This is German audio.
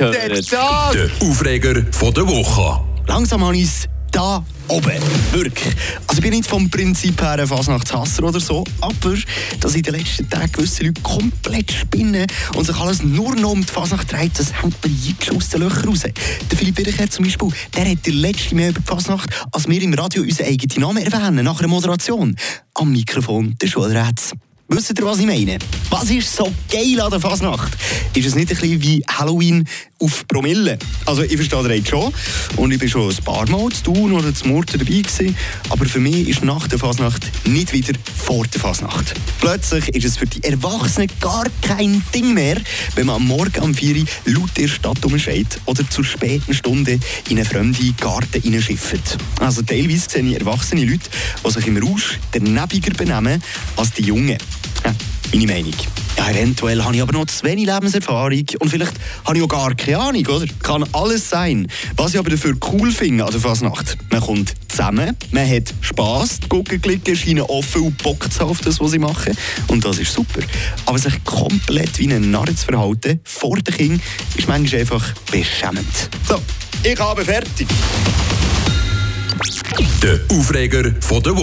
Der Tag! Der Aufreger von der Woche. Langsam habe ich es da oben. Wirklich. Also ich bin nicht vom Prinzip her ein Fasnachtshasser oder so, aber dass in den letzten Tagen gewisse Leute komplett spinnen und sich alles nur noch um die Fasnacht dreht, das hängt mir jetzt aus den Löchern raus. Der Philipp Bircher zum Beispiel, der hat der letzte Mal über die Fasnacht, als wir im Radio unseren eigenen Namen erwähnen, nach einer Moderation. Am Mikrofon der Schulräts. Wisst ihr, was ich meine? Was ist so geil an der Fasnacht? Ist es nicht ein bisschen wie Halloween auf Promille? Also ich verstehe den schon und ich bin schon ein paar Mal zu tun oder zu Murten dabei gewesen, aber für mich ist nach der Fasnacht nicht wieder vor der Fasnacht. Plötzlich ist es für die Erwachsenen gar kein Ding mehr, wenn man am Morgen um 4 Uhr laut der Stadt umschreit oder zur späten Stunde in einen fremden Garten hineinschifft. Also teilweise sehe ich erwachsene Leute, die sich im Rausch daneben benehmen als die Jungen. Meine Meinung. Ja, eventuell habe ich aber noch zu wenig Lebenserfahrung und vielleicht habe ich auch gar keine Ahnung, oder? Kann alles sein. Was ich aber dafür cool finde an der Fasnacht, man kommt zusammen, man hat Spass, die Guggenglicken scheinen offen und Bock zu auf das, was sie machen und das ist super. Aber sich komplett wie ein Narr zu verhalten vor den Kindern ist manchmal einfach beschämend. So, ich habe fertig. Der Aufreger von der Woche.